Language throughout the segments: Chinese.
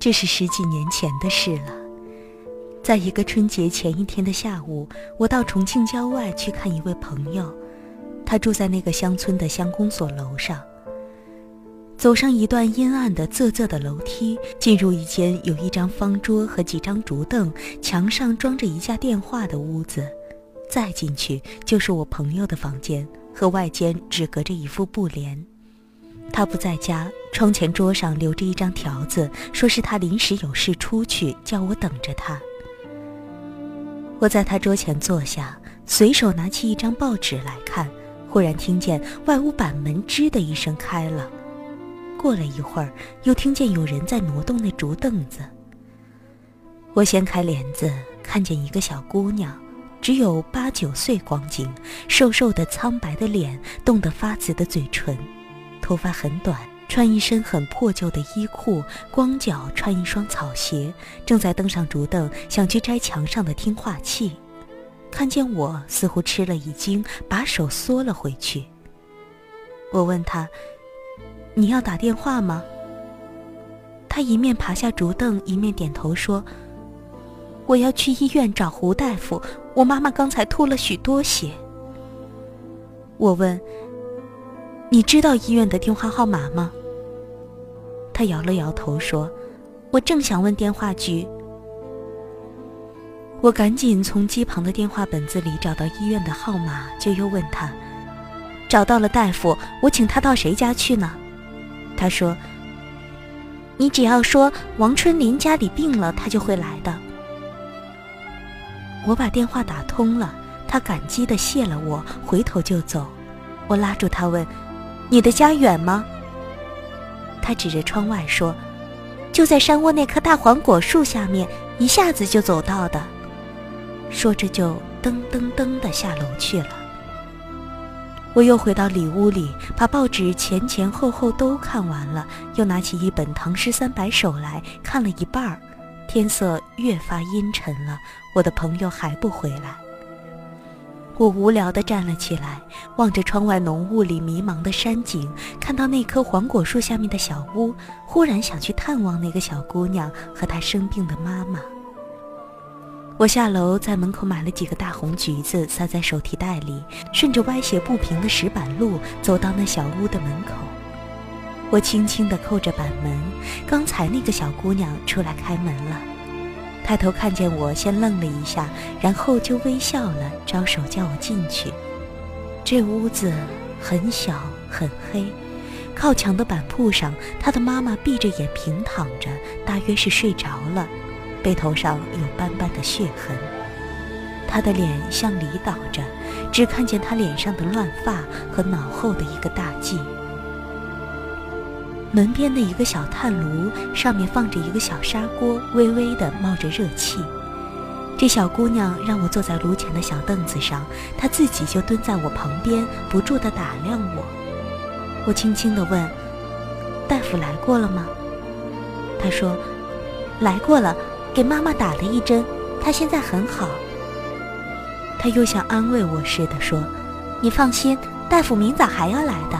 这是十几年前的事了。在一个春节前一天的下午，我到重庆郊外去看一位朋友，他住在那个乡村的乡公所楼上。走上一段阴暗的、仄仄的楼梯，进入一间有一张方桌和几张竹凳、墙上装着一架电话的屋子，再进去就是我朋友的房间，和外间只隔着一副布帘。他不在家，窗前桌上留着一张条子，说是他临时有事出去，叫我等着他。我在他桌前坐下，随手拿起一张报纸来看，忽然听见外屋板门吱的一声开了。过了一会儿，又听见有人在挪动那竹凳子。我掀开帘子，看见一个小姑娘，只有八九岁光景，瘦瘦的、苍白的脸，冻得发紫的嘴唇，头发很短，穿一身很破旧的衣裤，光脚穿一双草鞋，正在登上竹凳，想去摘墙上的听话器。看见我，似乎吃了一惊，把手缩了回去。我问他。你要打电话吗？他一面爬下竹凳，一面点头说：“我要去医院找胡大夫，我妈妈刚才吐了许多血。”我问：“你知道医院的电话号码吗？”他摇了摇头说：“我正想问电话局。”我赶紧从机旁的电话本子里找到医院的号码，就又问他：“找到了大夫，我请他到谁家去呢？”他说：“你只要说王春林家里病了，他就会来的。”我把电话打通了，他感激地谢了我，回头就走。我拉住他问：“你的家远吗？”他指着窗外说：“就在山窝那棵大黄果树下面，一下子就走到的。”说着就噔噔噔地下楼去了。我又回到里屋里，把报纸前前后后都看完了，又拿起一本《唐诗三百首》来看了一半儿。天色越发阴沉了，我的朋友还不回来。我无聊地站了起来，望着窗外浓雾里迷茫的山景，看到那棵黄果树下面的小屋，忽然想去探望那个小姑娘和她生病的妈妈。我下楼，在门口买了几个大红橘子，塞在手提袋里，顺着歪斜不平的石板路走到那小屋的门口。我轻轻地扣着板门，刚才那个小姑娘出来开门了，抬头看见我，先愣了一下，然后就微笑了，招手叫我进去。这屋子很小很黑，靠墙的板铺上，他的妈妈闭着眼平躺着，大约是睡着了。背头上有斑斑的血痕，他的脸向里倒着，只看见他脸上的乱发和脑后的一个大髻。门边的一个小炭炉上面放着一个小砂锅，微微的冒着热气。这小姑娘让我坐在炉前的小凳子上，她自己就蹲在我旁边，不住的打量我。我轻轻的问：“大夫来过了吗？”她说：“来过了。”给妈妈打了一针，她现在很好。她又像安慰我似的说：“你放心，大夫明早还要来的。”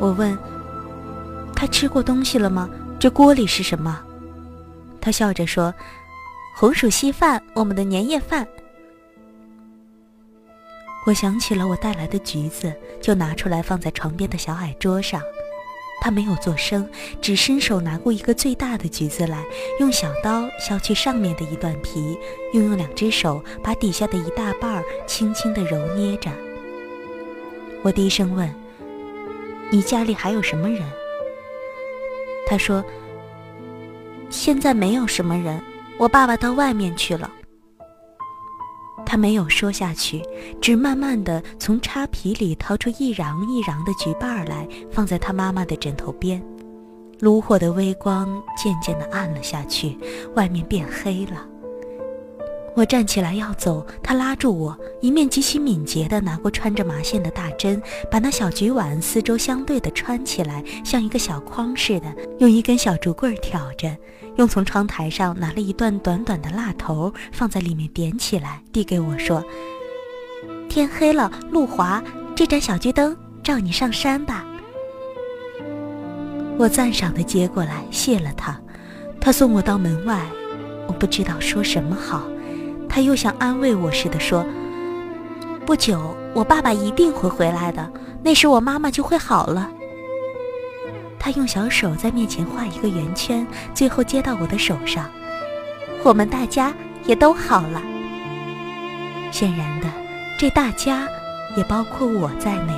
我问：“他吃过东西了吗？这锅里是什么？”他笑着说：“红薯稀饭，我们的年夜饭。”我想起了我带来的橘子，就拿出来放在床边的小矮桌上。他没有做声，只伸手拿过一个最大的橘子来，用小刀削去上面的一段皮，又用两只手把底下的一大半轻轻地揉捏着。我低声问：“你家里还有什么人？”他说：“现在没有什么人，我爸爸到外面去了。”他没有说下去，只慢慢的从插皮里掏出一瓤一瓤的橘瓣来，放在他妈妈的枕头边。炉火的微光渐渐的暗了下去，外面变黑了。我站起来要走，他拉住我，一面极其敏捷地拿过穿着麻线的大针，把那小菊碗四周相对地穿起来，像一个小筐似的，用一根小竹棍挑着，又从窗台上拿了一段短短的蜡头，放在里面点起来，递给我说：“天黑了，路滑，这盏小桔灯照你上山吧。”我赞赏的接过来，谢了他。他送我到门外，我不知道说什么好。他又像安慰我似的说：“不久，我爸爸一定会回来的，那时我妈妈就会好了。”他用小手在面前画一个圆圈，最后接到我的手上。我们大家也都好了。显然的，这大家也包括我在内。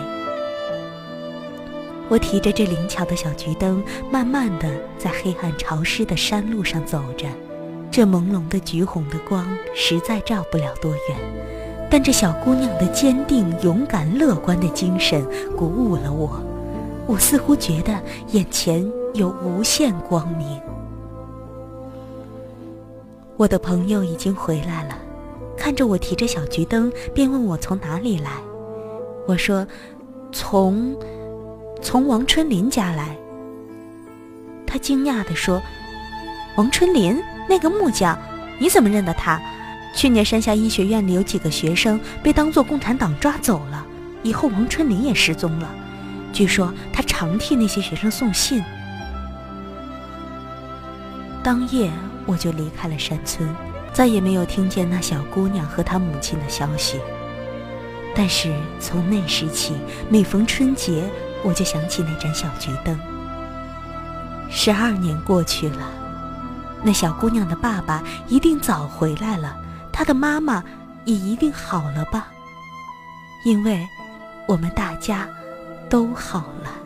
我提着这灵巧的小桔灯，慢慢的在黑暗潮湿的山路上走着。这朦胧的橘红的光实在照不了多远，但这小姑娘的坚定、勇敢、乐观的精神鼓舞了我。我似乎觉得眼前有无限光明。我的朋友已经回来了，看着我提着小桔灯，便问我从哪里来。我说：“从……”从王春林家来，他惊讶地说：“王春林，那个木匠，你怎么认得他？去年山下医学院里有几个学生被当作共产党抓走了，以后王春林也失踪了。据说他常替那些学生送信。”当夜我就离开了山村，再也没有听见那小姑娘和她母亲的消息。但是从那时起，每逢春节。我就想起那盏小桔灯。十二年过去了，那小姑娘的爸爸一定早回来了，她的妈妈也一定好了吧？因为，我们大家都好了。